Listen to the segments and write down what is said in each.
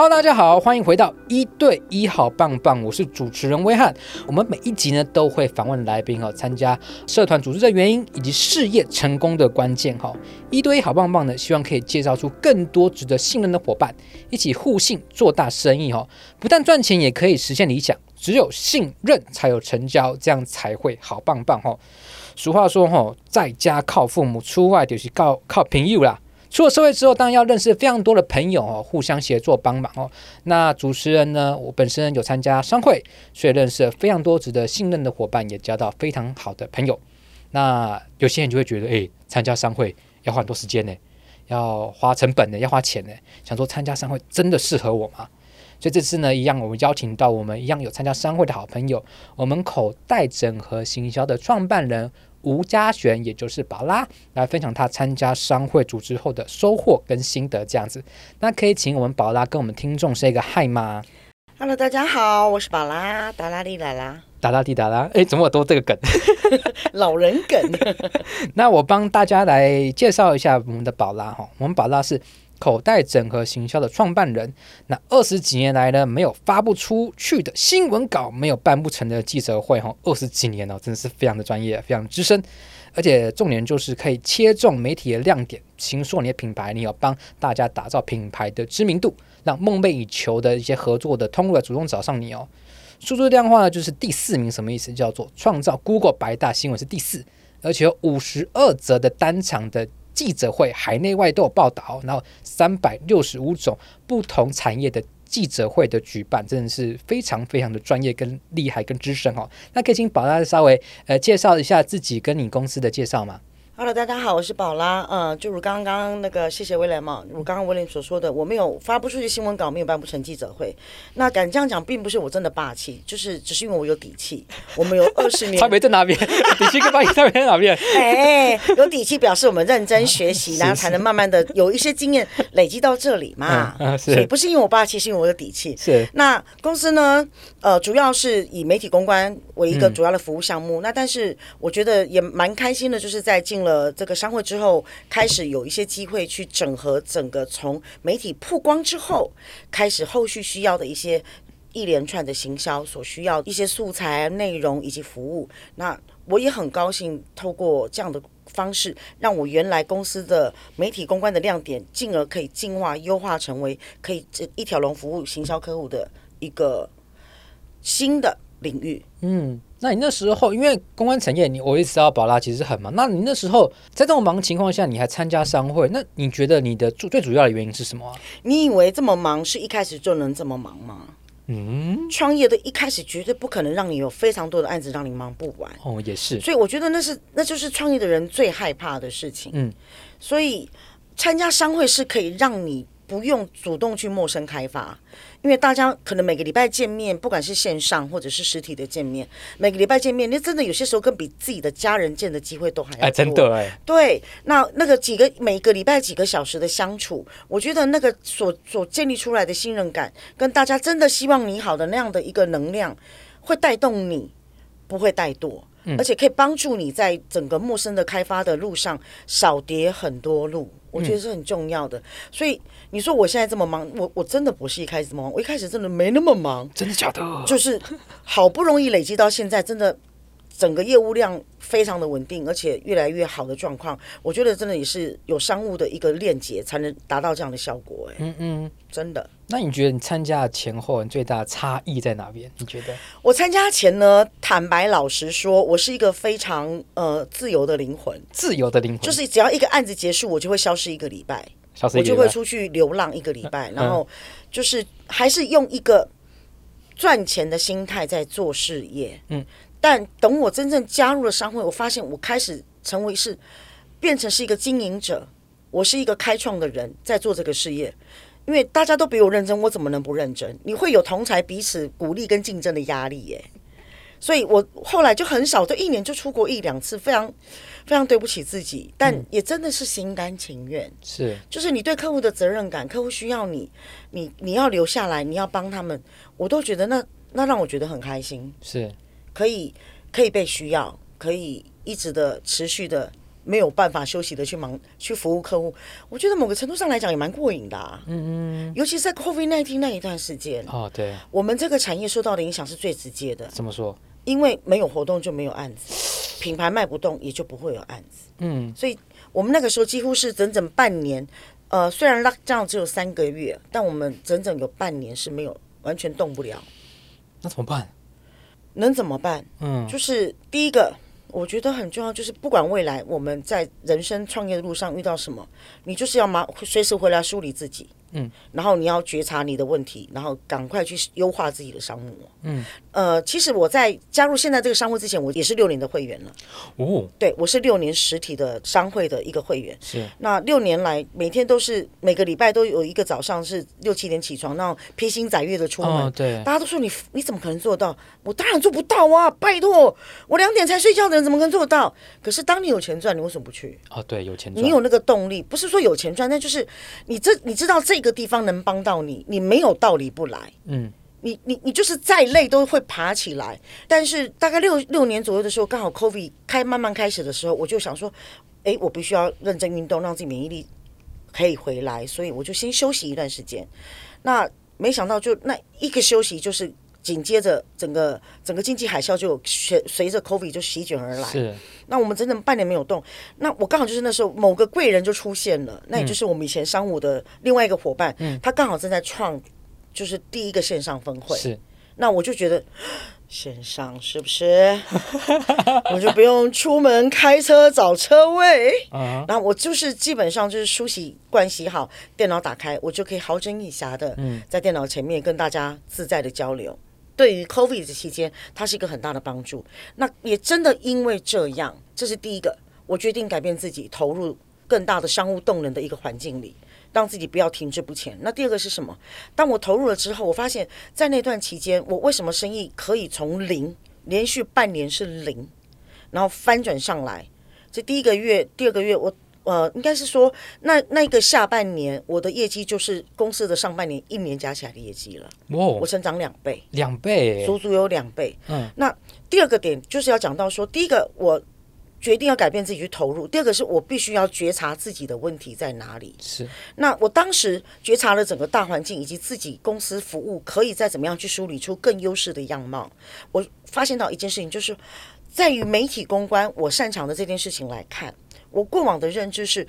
Hello，大家好，欢迎回到一对一好棒棒，我是主持人威汉。我们每一集呢都会访问来宾哦，参加社团组织的原因以及事业成功的关键哈。一对一好棒棒呢，希望可以介绍出更多值得信任的伙伴，一起互信做大生意哈。不但赚钱，也可以实现理想。只有信任才有成交，这样才会好棒棒哈。俗话说哈，在家靠父母，出外就是靠靠朋友啦。出了社会之后，当然要认识非常多的朋友哦，互相协作帮忙哦。那主持人呢，我本身有参加商会，所以认识了非常多值得信任的伙伴，也交到非常好的朋友。那有些人就会觉得，诶，参加商会要花很多时间呢，要花成本呢，要花钱呢。想说参加商会真的适合我吗？所以这次呢，一样我们邀请到我们一样有参加商会的好朋友，我们口袋整合行销的创办人。吴嘉璇，也就是宝拉，来分享他参加商会组织后的收获跟心得，这样子。那可以请我们宝拉跟我们听众说一个嗨吗？Hello，大家好，我是宝拉，达拉利来啦，达拉蒂达拉。哎，怎么有多这个梗？老人梗。那我帮大家来介绍一下我们的宝拉哈，我们宝拉是。口袋整合行销的创办人，那二十几年来呢，没有发不出去的新闻稿，没有办不成的记者会，哈，二十几年了，真的是非常的专业，非常资深，而且重点就是可以切中媒体的亮点，形塑你的品牌，你有帮大家打造品牌的知名度，让梦寐以求的一些合作的通路主动找上你哦。数字量化呢，就是第四名，什么意思？叫做创造 Google 百大新闻是第四，而且有五十二则的单场的。记者会海内外都有报道，然后三百六十五种不同产业的记者会的举办，真的是非常非常的专业、跟厉害、跟资深哦。那可以请宝拉稍微呃介绍一下自己跟你公司的介绍吗？Hello，大家好，我是宝拉。嗯，就如刚刚那个，谢谢威廉嘛。如刚刚威廉所说的，我没有发不出去新闻稿，没有办不成记者会。那敢这样讲，并不是我真的霸气，就是只是因为我有底气。我们有二十年，差别在哪边？底气跟霸气差别在哪边？哎，有底气表示我们认真学习，然后才能慢慢的有一些经验累积到这里嘛。嗯，是。所以不是因为我霸气，是因为我有底气。是。那公司呢？呃，主要是以媒体公关为一个主要的服务项目。嗯、那但是我觉得也蛮开心的，就是在进了呃这个商会之后，开始有一些机会去整合整个从媒体曝光之后，开始后续需要的一些一连串的行销所需要一些素材、内容以及服务。那我也很高兴，透过这样的方式，让我原来公司的媒体公关的亮点，进而可以进化优化成为可以这一条龙服务行销客户的一个。新的领域，嗯，那你那时候因为公关产业，你我也知道宝拉其实很忙。那你那时候在这么忙的情况下，你还参加商会，那你觉得你的最最主要的原因是什么啊？你以为这么忙是一开始就能这么忙吗？嗯，创业的一开始绝对不可能让你有非常多的案子让你忙不完。哦，也是。所以我觉得那是那就是创业的人最害怕的事情。嗯，所以参加商会是可以让你。不用主动去陌生开发，因为大家可能每个礼拜见面，不管是线上或者是实体的见面，每个礼拜见面，那真的有些时候跟比自己的家人见的机会都还要多。哎，真的哎。对，那那个几个每个礼拜几个小时的相处，我觉得那个所所建立出来的信任感，跟大家真的希望你好的那样的一个能量，会带动你，不会怠惰，嗯，而且可以帮助你在整个陌生的开发的路上少跌很多路。我觉得是很重要的，所以你说我现在这么忙，我我真的不是一开始这么忙，我一开始真的没那么忙，真的假的？就是好不容易累积到现在，真的整个业务量非常的稳定，而且越来越好的状况，我觉得真的也是有商务的一个链接，才能达到这样的效果。哎，嗯嗯，真的。那你觉得你参加前后你最大的差异在哪边？你觉得？我参加前呢，坦白老实说，我是一个非常呃自由的灵魂，自由的灵魂，就是只要一个案子结束，我就会消失一个礼拜，消失一个礼拜，我就会出去流浪一个礼拜，嗯、然后就是还是用一个赚钱的心态在做事业。嗯，但等我真正加入了商会，我发现我开始成为是变成是一个经营者，我是一个开创的人，在做这个事业。因为大家都比我认真，我怎么能不认真？你会有同才彼此鼓励跟竞争的压力耶，所以我后来就很少，就一年就出国一两次，非常非常对不起自己，但也真的是心甘情愿。是，就是你对客户的责任感，客户需要你，你你要留下来，你要帮他们，我都觉得那那让我觉得很开心。是，可以可以被需要，可以一直的持续的没有办法休息的去忙去服务客户，我觉得某个程度上来讲也蛮过瘾的啊。嗯嗯，尤其是在 COVID nineteen 那一段时间，哦，对，我们这个产业受到的影响是最直接的。怎么说？因为没有活动就没有案子，品牌卖不动也就不会有案子。嗯，所以我们那个时候几乎是整整半年，呃，虽然 lockdown 只有三个月，但我们整整有半年是没有完全动不了。那怎么办？能怎么办？嗯，就是第一个。我觉得很重要，就是不管未来我们在人生创业的路上遇到什么，你就是要马随时回来梳理自己。嗯，然后你要觉察你的问题，然后赶快去优化自己的商务。嗯，呃，其实我在加入现在这个商会之前，我也是六年的会员了。哦，对，我是六年实体的商会的一个会员。是，那六年来每天都是每个礼拜都有一个早上是六七点起床，然后披星载月的出门。哦，对，大家都说你你怎么可能做到？我当然做不到啊！拜托，我两点才睡觉的人怎么可能做到？可是当你有钱赚，你为什么不去？哦，对，有钱赚，你有那个动力，不是说有钱赚，那就是你这你知道这。个地方能帮到你，你没有道理不来。嗯，你你你就是再累都会爬起来。但是大概六六年左右的时候，刚好 COVID 开慢慢开始的时候，我就想说，哎，我必须要认真运动，让自己免疫力可以回来。所以我就先休息一段时间。那没想到，就那一个休息就是。紧接着，整个整个经济海啸就随随着 COVID 就席卷而来。是，那我们整整半年没有动。那我刚好就是那时候某个贵人就出现了，那也就是我们以前商务的另外一个伙伴，嗯，他刚好正在创，就是第一个线上峰会。是，那我就觉得 线上是不是？我就不用出门开车找车位。啊，然后我就是基本上就是梳洗盥洗好，电脑打开，我就可以好整以暇的，在电脑前面跟大家自在的交流。对于 COVID 的期间，它是一个很大的帮助。那也真的因为这样，这是第一个，我决定改变自己，投入更大的商务动能的一个环境里，让自己不要停滞不前。那第二个是什么？当我投入了之后，我发现，在那段期间，我为什么生意可以从零连续半年是零，然后翻转上来？这第一个月、第二个月，我。呃，应该是说，那那个下半年，我的业绩就是公司的上半年一年加起来的业绩了。哇，我成长两倍，两倍，足足有两倍。嗯，那第二个点就是要讲到说，第一个我决定要改变自己去投入，第二个是我必须要觉察自己的问题在哪里。是，那我当时觉察了整个大环境以及自己公司服务可以再怎么样去梳理出更优势的样貌。我发现到一件事情，就是在于媒体公关，我擅长的这件事情来看。我过往的认知是，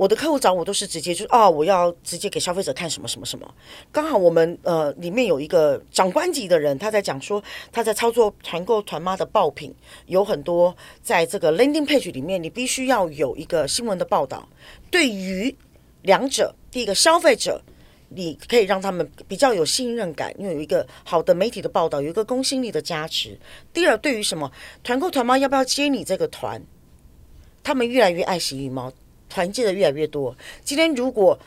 我的客户找我都是直接就是哦，我要直接给消费者看什么什么什么。刚好我们呃里面有一个长官级的人，他在讲说他在操作团购团妈的爆品，有很多在这个 landing page 里面，你必须要有一个新闻的报道。对于两者，第一个消费者，你可以让他们比较有信任感，因为有一个好的媒体的报道，有一个公信力的加持。第二，对于什么团购团妈要不要接你这个团？他们越来越爱惜羽毛，团结的越来越多。今天如果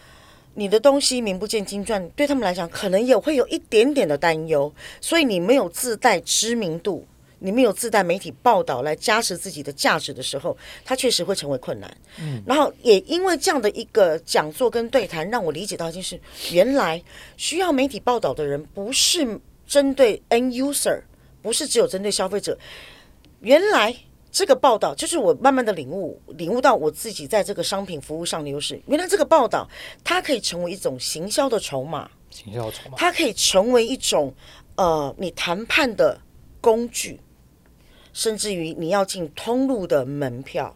你的东西名不见经传，对他们来讲可能也会有一点点的担忧。所以你没有自带知名度，你没有自带媒体报道来加持自己的价值的时候，它确实会成为困难。嗯，然后也因为这样的一个讲座跟对谈，让我理解到一件事：原来需要媒体报道的人不是针对 end user，不是只有针对消费者，原来。这个报道就是我慢慢的领悟，领悟到我自己在这个商品服务上的优势。原来这个报道它可以成为一种行销的筹码，行销筹码，它可以成为一种呃你谈判的工具，甚至于你要进通路的门票。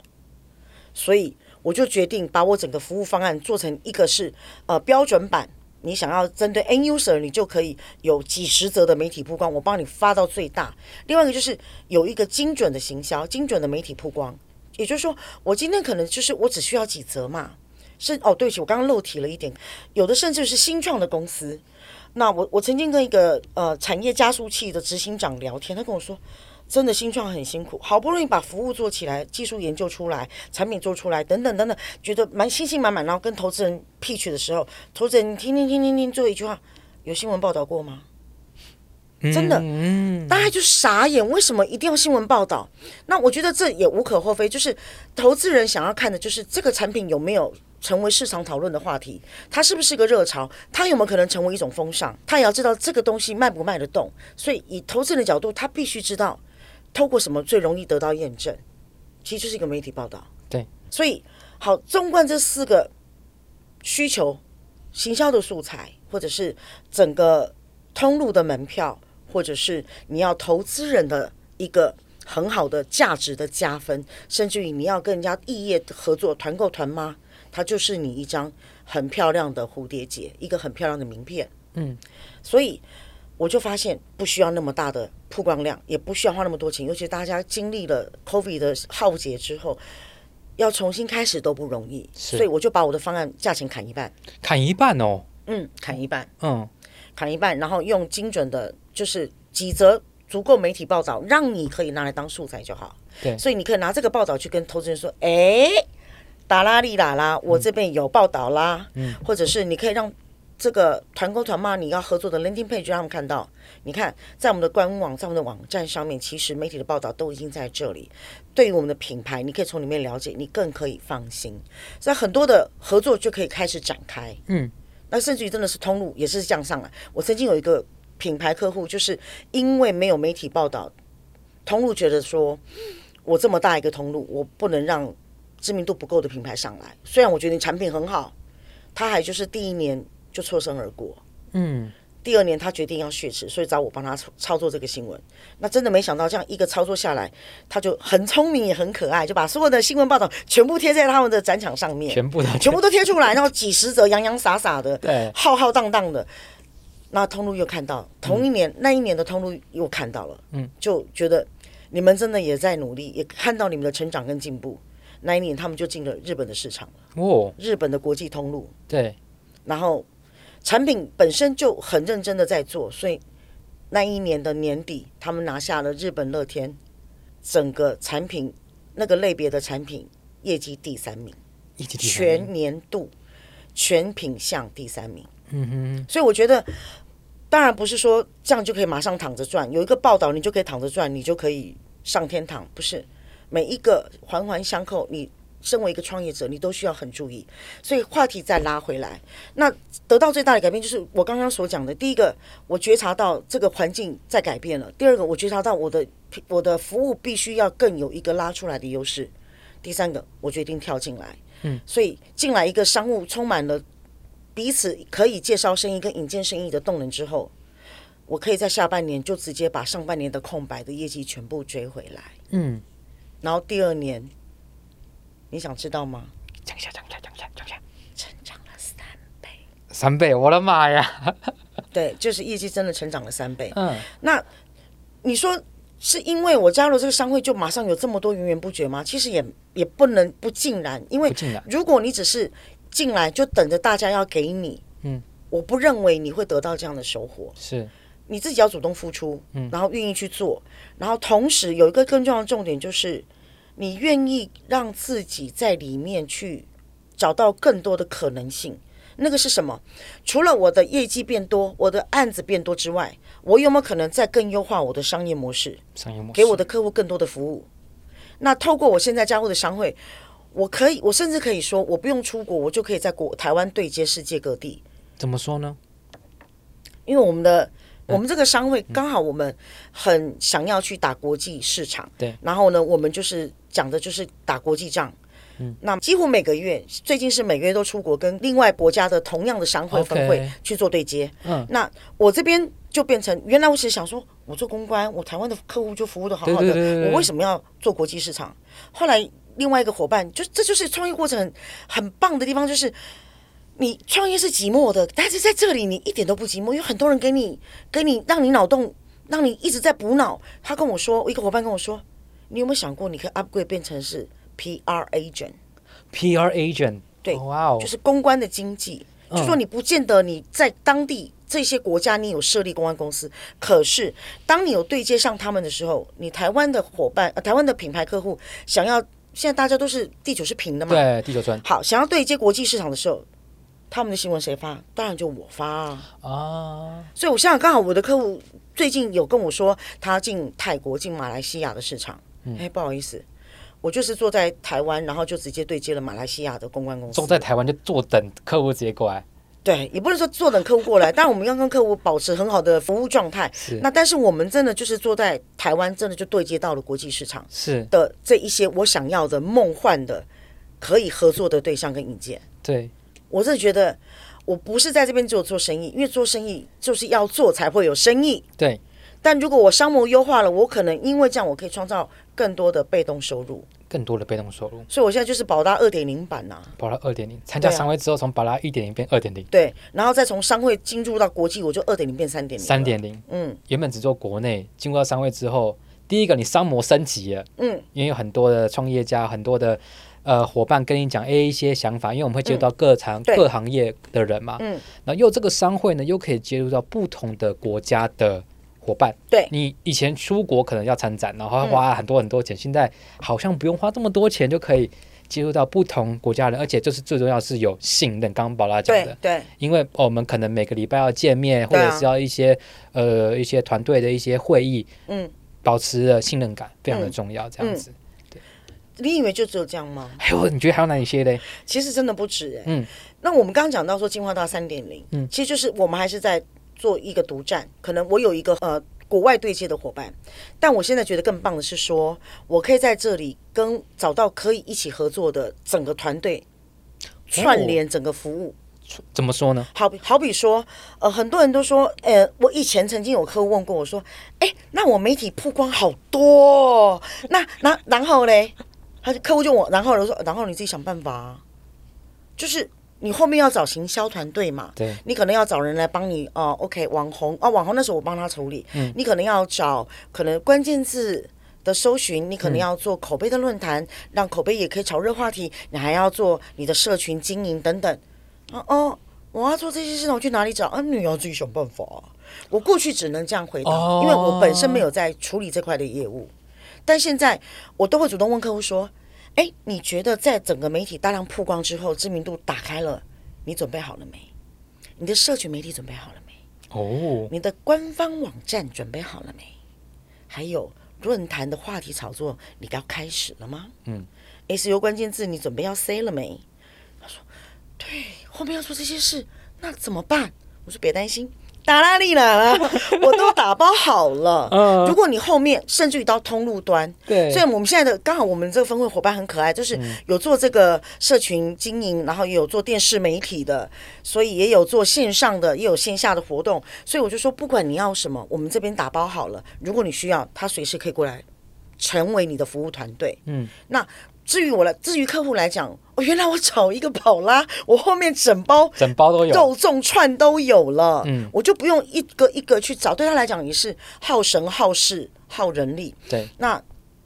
所以我就决定把我整个服务方案做成一个是呃标准版。你想要针对 n user，你就可以有几十则的媒体曝光，我帮你发到最大。另外一个就是有一个精准的行销，精准的媒体曝光。也就是说，我今天可能就是我只需要几则嘛。是哦，对不起，我刚刚漏提了一点，有的甚至是新创的公司。那我我曾经跟一个呃产业加速器的执行长聊天，他跟我说。真的新创很辛苦，好不容易把服务做起来，技术研究出来，产品做出来，等等等等，觉得蛮信心满满。然后跟投资人 pitch 的时候，投资人听听听听听，最后一句话，有新闻报道过吗？真的，大家就傻眼，为什么一定要新闻报道？那我觉得这也无可厚非，就是投资人想要看的就是这个产品有没有成为市场讨论的话题，它是不是个热潮，它有没有可能成为一种风尚，他也要知道这个东西卖不卖得动。所以以投资人的角度，他必须知道。透过什么最容易得到验证？其实就是一个媒体报道。对，所以，好，纵观这四个需求，行销的素材，或者是整个通路的门票，或者是你要投资人的一个很好的价值的加分，甚至于你要跟人家异业合作团购团吗，它就是你一张很漂亮的蝴蝶结，一个很漂亮的名片。嗯，所以。我就发现不需要那么大的曝光量，也不需要花那么多钱，尤其大家经历了 COVID 的浩劫之后，要重新开始都不容易，所以我就把我的方案价钱砍一半，砍一半哦，嗯，砍一半，嗯，砍一半，然后用精准的，就是几则足够媒体报道，让你可以拿来当素材就好。对，所以你可以拿这个报道去跟投资人说，哎，达拉利达啦，我这边有报道啦，嗯，或者是你可以让。这个团购团嘛，你要合作的 landing page 让他们看到。你看，在我们的官网，在我们的网站上面，其实媒体的报道都已经在这里。对于我们的品牌，你可以从里面了解，你更可以放心。所以很多的合作就可以开始展开。嗯，那甚至于真的是通路也是这样上来。我曾经有一个品牌客户，就是因为没有媒体报道，通路觉得说，我这么大一个通路，我不能让知名度不够的品牌上来。虽然我觉得你产品很好，他还就是第一年。就错身而过。嗯，第二年他决定要血池，所以找我帮他操作这个新闻。那真的没想到，这样一个操作下来，他就很聪明也很可爱，就把所有的新闻报道全部贴在他们的展场上面，全部的全部都贴出来，然后几十则洋洋洒洒的，对，浩浩荡荡的。那通路又看到，同一年、嗯、那一年的通路又看到了，嗯，就觉得你们真的也在努力，也看到你们的成长跟进步。那一年他们就进了日本的市场了，哦，日本的国际通路，对，然后。产品本身就很认真的在做，所以那一年的年底，他们拿下了日本乐天整个产品那个类别的产品业绩第三名，全年度全品项第三名。嗯哼，所以我觉得，当然不是说这样就可以马上躺着赚，有一个报道你就可以躺着赚，你就可以上天堂，不是每一个环环相扣，你。身为一个创业者，你都需要很注意。所以话题再拉回来，那得到最大的改变就是我刚刚所讲的。第一个，我觉察到这个环境在改变了；第二个，我觉察到我的我的服务必须要更有一个拉出来的优势；第三个，我决定跳进来。嗯，所以进来一个商务充满了彼此可以介绍生意跟引荐生意的动能之后，我可以在下半年就直接把上半年的空白的业绩全部追回来。嗯，然后第二年。你想知道吗？讲一下，讲一下，讲一下，讲一下。成长了三倍，三倍！我的妈呀！对，就是业绩真的成长了三倍。嗯，那你说是因为我加入这个商会就马上有这么多源源不绝吗？其实也也不能不尽然，因为如果你只是进来就等着大家要给你，嗯，我不认为你会得到这样的收获。是，你自己要主动付出，嗯，然后愿意去做，然后同时有一个更重要的重点就是。你愿意让自己在里面去找到更多的可能性？那个是什么？除了我的业绩变多，我的案子变多之外，我有没有可能再更优化我的商业模式？商业模式，给我的客户更多的服务。那透过我现在加入的商会，我可以，我甚至可以说，我不用出国，我就可以在国台湾对接世界各地。怎么说呢？因为我们的。我们这个商会刚好，我们很想要去打国际市场，对。然后呢，我们就是讲的就是打国际仗，嗯。那几乎每个月，最近是每个月都出国，跟另外国家的同样的商会分会去做对接。嗯。那我这边就变成，原来我其实想说，我做公关，我台湾的客户就服务的好好的，我为什么要做国际市场？后来另外一个伙伴，就这就是创业过程很很棒的地方，就是。你创业是寂寞的，但是在这里你一点都不寂寞，有很多人给你，给你让你脑洞，让你一直在补脑。他跟我说，一个伙伴跟我说，你有没有想过，你可以 upgrade 变成是 PR agent？PR agent，对，哇哦，就是公关的经济。就说你不见得你在当地这些国家你有设立公关公司，可是当你有对接上他们的时候，你台湾的伙伴，呃，台湾的品牌客户想要，现在大家都是地球是平的嘛？对，地球村。好，想要对接国际市场的时候。他们的新闻谁发？当然就我发啊！啊，所以我现在刚好我的客户最近有跟我说，他进泰国、进马来西亚的市场。嗯，哎，不好意思，我就是坐在台湾，然后就直接对接了马来西亚的公关公司。坐在台湾就坐等客户直接过来。对，也不能说坐等客户过来，但我们要跟客户保持很好的服务状态。是。那但是我们真的就是坐在台湾，真的就对接到了国际市场。是。的这一些我想要的梦幻的可以合作的对象跟引荐。对，我是觉得我不是在这边只有做生意，因为做生意就是要做才会有生意。对，但如果我商模优化了，我可能因为这样，我可以创造更多的被动收入。更多的被动收入，所以我现在就是宝拉二点零版呐、啊。宝拉二点零，参加商会之后，从宝拉一点零变二点零。对，然后再从商会进入到国际，我就二点零变三点零。三点零，嗯，原本只做国内，进入到商会之后，第一个你商模升级了，嗯，因为有很多的创业家，很多的呃伙伴跟你讲，A，一些想法，因为我们会接触到各行、嗯、各行业的人嘛，嗯，然后又这个商会呢，又可以接触到不同的国家的。伙伴，对，你以前出国可能要参展，然后花很多很多钱，嗯，现在好像不用花这么多钱就可以接触到不同国家人，而且就是最重要是有信任。刚刚宝拉讲的，对，对，因为我们可能每个礼拜要见面，或者是要一些，啊，呃一些团队的一些会议，嗯，保持了信任感非常的重要，这样子，你以为就只有这样吗？还有，你觉得还有哪一些嘞？其实真的不止哎，嗯，那我们刚刚讲到说进化到三点零，嗯，其实就是我们还是在。做一个独占，可能我有一个呃国外对接的伙伴，但我现在觉得更棒的是说，我可以在这里跟找到可以一起合作的整个团队，串联整个服务。怎么说呢？好比好比说，呃，很多人都说，呃，我以前曾经有客户问过我说，哎，那我媒体曝光好多哦，那那然后嘞，他客户就我，然后我说，然后你自己想办法啊，就是。你后面要找行销团队嘛？对，你可能要找人来帮你哦。OK，网红啊，网红那时候我帮他处理。嗯，你可能要找可能关键字的搜寻，你可能要做口碑的论坛，嗯，让口碑也可以炒热话题。你还要做你的社群经营等等。哦哦，我要做这些事情，我去哪里找？啊，你要自己想办法啊。我过去只能这样回答，哦，因为我本身没有在处理这块的业务。但现在我都会主动问客户说。哎，你觉得在整个媒体大量曝光之后，知名度打开了，你准备好了没？你的社群媒体准备好了没？哦，你的官方网站准备好了没？还有论坛的话题炒作，你要开始了吗？嗯，SEO 关键字你准备要塞了没？他说，对，后面要做这些事，那怎么办？我说别担心。打哪里了？我都打包好了。嗯如果你后面甚至于到通路端，对，所以我们现在的刚好我们这个分会伙伴很可爱，就是有做这个社群经营，然后也有做电视媒体的，所以也有做线上的，也有线下的活动。所以我就说，不管你要什么，我们这边打包好了。如果你需要，他随时可以过来，成为你的服务团队。嗯，那。至于我来，至于客户来讲，哦，原来我找一个宝拉，我后面整包整包都有肉粽串都有了，嗯，我就不用一个一个去找，对他来讲也是耗神耗事耗人力。对，那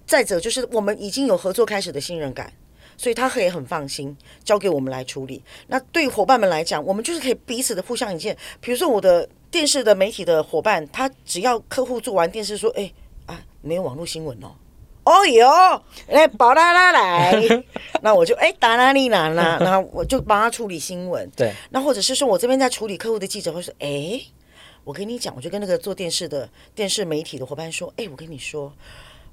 再者就是我们已经有合作开始的信任感，所以他可以很放心交给我们来处理。那对伙伴们来讲，我们就是可以彼此的互相引荐。比如说我的电视的媒体的伙伴，他只要客户做完电视说，哎啊，没有网络新闻哦。哦哟，来宝拉拉来，那我就哎达拉里哪啦，然后我就帮他处理新闻。对，那或者是说我这边在处理客户的记者会说，哎，我跟你讲，我就跟那个做电视的电视媒体的伙伴说，哎，我跟你说，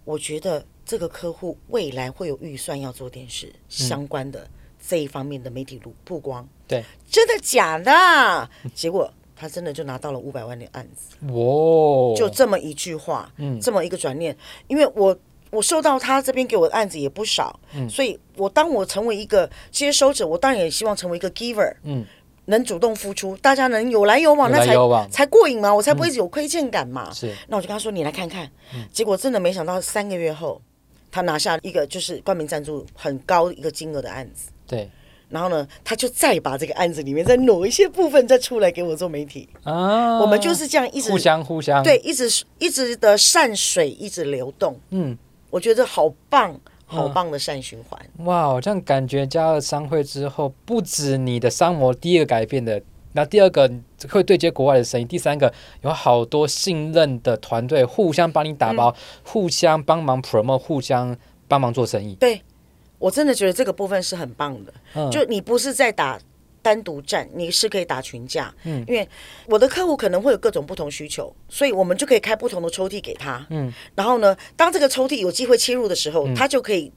我觉得这个客户未来会有预算要做电视相关的这一方面的媒体曝曝光。对，真的假的？结果他真的就拿到了五百万的案子。哇，就这么一句话，嗯，这么一个转念，因为我。我收到他这边给我的案子也不少，嗯，所以我当我成为一个接收者，我当然也希望成为一个 giver，嗯，能主动付出，大家能有来有往，那才才过瘾嘛，我才不会有亏欠感嘛。是，那我就跟他说，你来看看，结果真的没想到三个月后，他拿下一个就是冠名赞助很高一个金额的案子，对，然后呢，他就再把这个案子里面再挪一些部分再出来给我做媒体。啊，我们就是这样一直互相互相，对，一直一直的善水一直流动，嗯。我觉得好棒，好棒的善循环。嗯、哇，这样感觉加了商会之后，不止你的商模第一个改变的，那第二个会对接国外的生意，第三个有好多信任的团队互相帮你打包，嗯、互相帮忙 promote，互相帮忙做生意。对，我真的觉得这个部分是很棒的。嗯、就你不是在打。单独站你是可以打群架，嗯，因为我的客户可能会有各种不同需求，所以我们就可以开不同的抽屉给他，嗯，然后呢，当这个抽屉有机会切入的时候，嗯，他就可以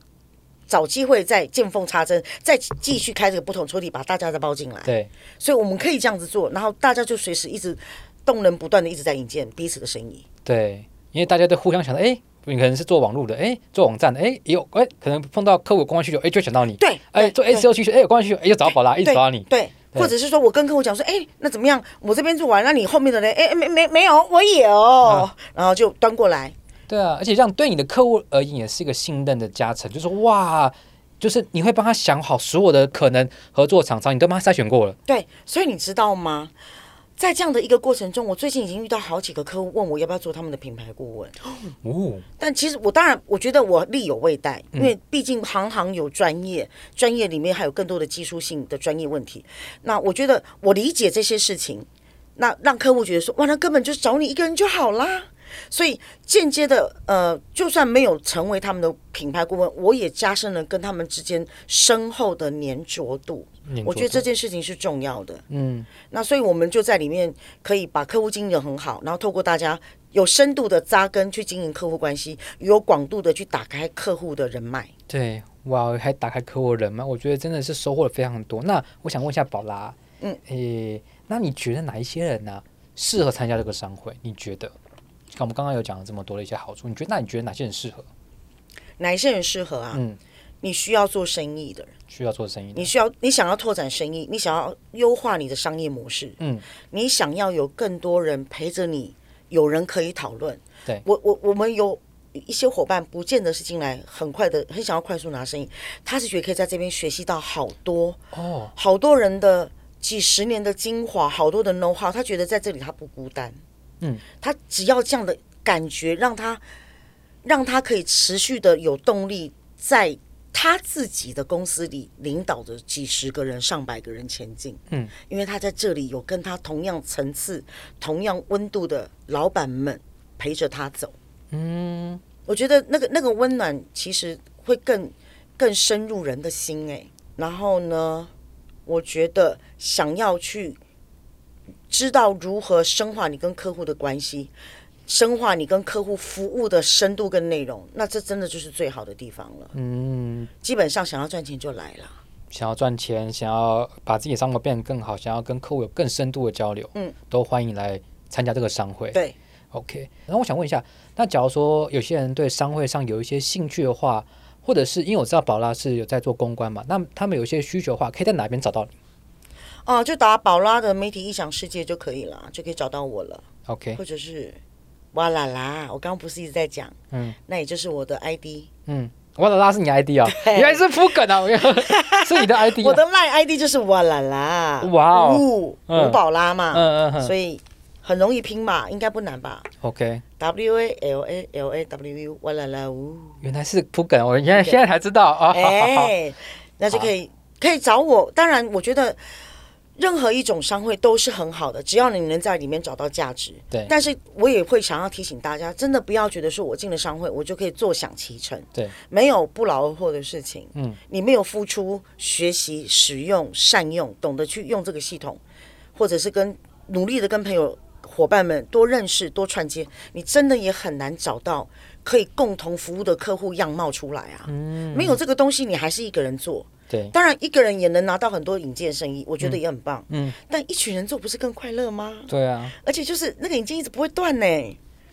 找机会再见缝插针，再继续开这个不同抽屉，把大家再包进来，对，所以我们可以这样子做，然后大家就随时一直动能不断的一直在引荐彼此的生意，对，因为大家都互相想到，哎。你可能是做网络的，哎，做网站的，哎，有，哎，可能碰到客户公关需求，哎，就想到你。对，哎，做 SEO 需求，哎，有公关需求，哎，就找宝拉，一直找到你。对，或者是说我跟客户讲说，哎，那怎么样？我这边做完，那你后面的人，哎，没没没有，我有，然后就端过来。对啊，而且这样对你的客户而言也是一个信任的加成，就是哇，就是你会帮他想好所有的可能合作厂商，你都帮他筛选过了。对，所以你知道吗？在这样的一个过程中，我最近已经遇到好几个客户问我要不要做他们的品牌顾问。哦，但其实我当然我觉得我力有未逮，因为毕竟行行有专业，专业里面还有更多的技术性的专业问题。那我觉得我理解这些事情，那让客户觉得说哇，那根本就找你一个人就好啦。所以间接的，呃，就算没有成为他们的品牌顾问，我也加深了跟他们之间深厚的粘着度。我觉得这件事情是重要的。嗯，那所以我们就在里面可以把客户经营得很好，然后透过大家有深度的扎根去经营客户关系，有广度的去打开客户的人脉。对，哇，还打开客户人脉，我觉得真的是收获了非常多。那我想问一下宝拉，嗯，诶，那你觉得哪一些人呢、啊、适合参加这个商会？你觉得？我们刚刚有讲了这么多的一些好处，你觉得？那你觉得哪些人适合？哪一些人适合啊？嗯，你需要做生意的人，需要做生意，你需要你想要拓展生意，你想要优化你的商业模式，嗯，你想要有更多人陪着你，有人可以讨论。对，我我我们有一些伙伴，不见得是进来很快的，很想要快速拿生意，他是觉得可以在这边学习到好多哦，好多人的几十年的精华，好多的 know how，他觉得在这里他不孤单。嗯，他只要这样的感觉，让他让他可以持续的有动力，在他自己的公司里领导着几十个人、上百个人前进。嗯，因为他在这里有跟他同样层次、同样温度的老板们陪着他走。嗯，我觉得那个那个温暖其实会更更深入人的心诶。然后呢，我觉得想要去。知道如何深化你跟客户的关系，深化你跟客户服务的深度跟内容，那这真的就是最好的地方了。嗯，基本上想要赚钱就来了。想要赚钱，想要把自己的生活变得更好，想要跟客户有更深度的交流，嗯，都欢迎来参加这个商会。对，OK。然后我想问一下，那假如说有些人对商会上有一些兴趣的话，或者是因为我知道宝拉是有在做公关嘛，那他们有一些需求的话，可以在哪边找到你？哦，就打宝拉的媒体异想世界就可以了，就可以找到我了。OK，或者是哇啦啦，我刚刚不是一直在讲，嗯，那也就是我的 ID，嗯，哇啦啦是你 ID 啊？原来是铺梗啊，是你的 ID，我的 LINE ID 就是哇啦啦，哇哦，吴宝拉嘛，嗯嗯，所以很容易拼嘛，应该不难吧？OK，W A L A L A W U 哇啦啦呜，原来是铺梗，我现在现在才知道啊，哎，那就可以 可以找我，当然我觉得。任何一种商会都是很好的，只要你能在里面找到价值。对，但是我也会想要提醒大家，真的不要觉得说我进了商会，我就可以坐享其成。对，没有不劳而获的事情。嗯，你没有付出、学习、使用、善用，懂得去用这个系统，或者是跟努力的跟朋友、伙伴们多认识、多串接，你真的也很难找到可以共同服务的客户样貌出来啊。嗯，没有这个东西，你还是一个人做。对，当然一个人也能拿到很多引荐生意，我觉得也很棒。嗯，但一群人做不是更快乐吗？对啊，而且就是那个引荐一直不会断呢，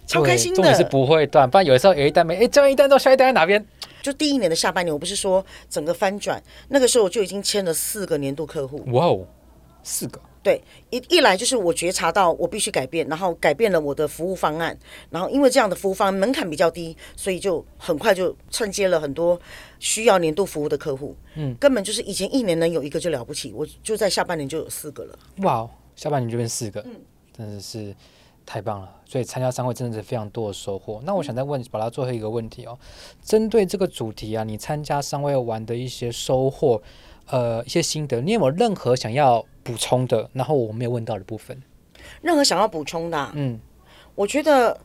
超开心的。重点是不会断，不然有的时候有一单没，哎，这样一单到下一单在哪边？就第一年的下半年，我不是说整个翻转，那个时候我就已经签了四个年度客户。哇哦，四个。对，一一来就是我觉察到我必须改变，然后改变了我的服务方案，然后因为这样的服务方案门槛比较低，所以就很快就承接了很多需要年度服务的客户。嗯，根本就是以前一年能有一个就了不起，我就在下半年就有四个了。哇，下半年就变四个，嗯，真的是太棒了。所以参加商会真的是非常多的收获。那我想再问宝拉最后一个问题哦，针对这个主题啊，你参加商会玩的一些收获，呃，一些心得，你有没有任何想要补充的？然后我没有问到的部分，任何想要补充的，嗯，我觉得，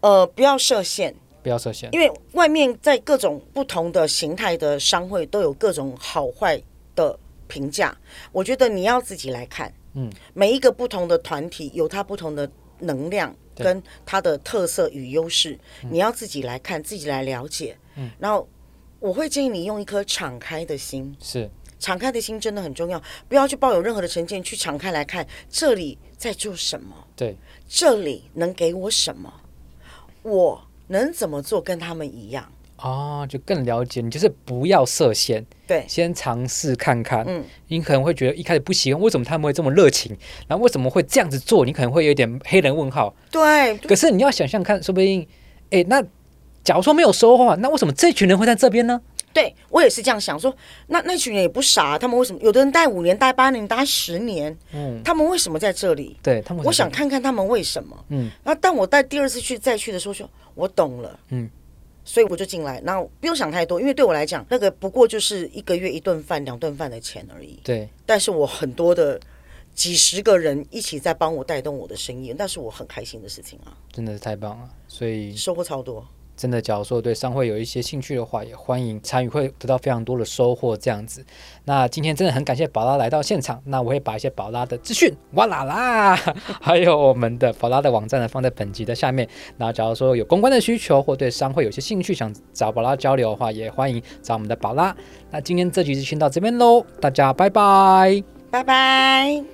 呃，不要设限，不要设限，因为外面在各种不同的形态的商会都有各种好坏的评价，我觉得你要自己来看，嗯，每一个不同的团体有它不同的能量跟它的特色与优势，你要自己来看，自己来了解，嗯，然后我会建议你用一颗敞开的心，是。敞开的心真的很重要，不要去抱有任何的成见，去敞开来看这里在做什么，对，这里能给我什么，我能怎么做跟他们一样？哦，就更了解你，就是不要设限，对，先尝试看看。嗯，你可能会觉得一开始不习惯，为什么他们会这么热情？然后为什么会这样子做？你可能会有点黑人问号。对，可是你要想象看，说不定，哎，那假如说没有收获，那为什么这群人会在这边呢？对我也是这样想，说那那群人也不傻，他们为什么有的人待五年、待八年、待十年？嗯，他们为什么在这里？对他们，我想看看他们为什么。嗯，那当我带第二次去再去的时候，说我懂了。嗯。所以我就进来，然后不用想太多，因为对我来讲，那个不过就是一个月一顿饭、两顿饭的钱而已。对。但是我很多的几十个人一起在帮我带动我的生意，那是我很开心的事情啊！真的是太棒了，所以收获超多。真的，假如说对商会有一些兴趣的话，也欢迎参与，会得到非常多的收获。这样子，那今天真的很感谢宝拉来到现场。那我会把一些宝拉的资讯，哇啦啦，还有我们的宝拉的网站呢，放在本集的下面。那假如说有公关的需求，或对商会有些兴趣，想找宝拉交流的话，也欢迎找我们的宝拉。那今天这集就先到这边喽，大家拜拜，拜拜。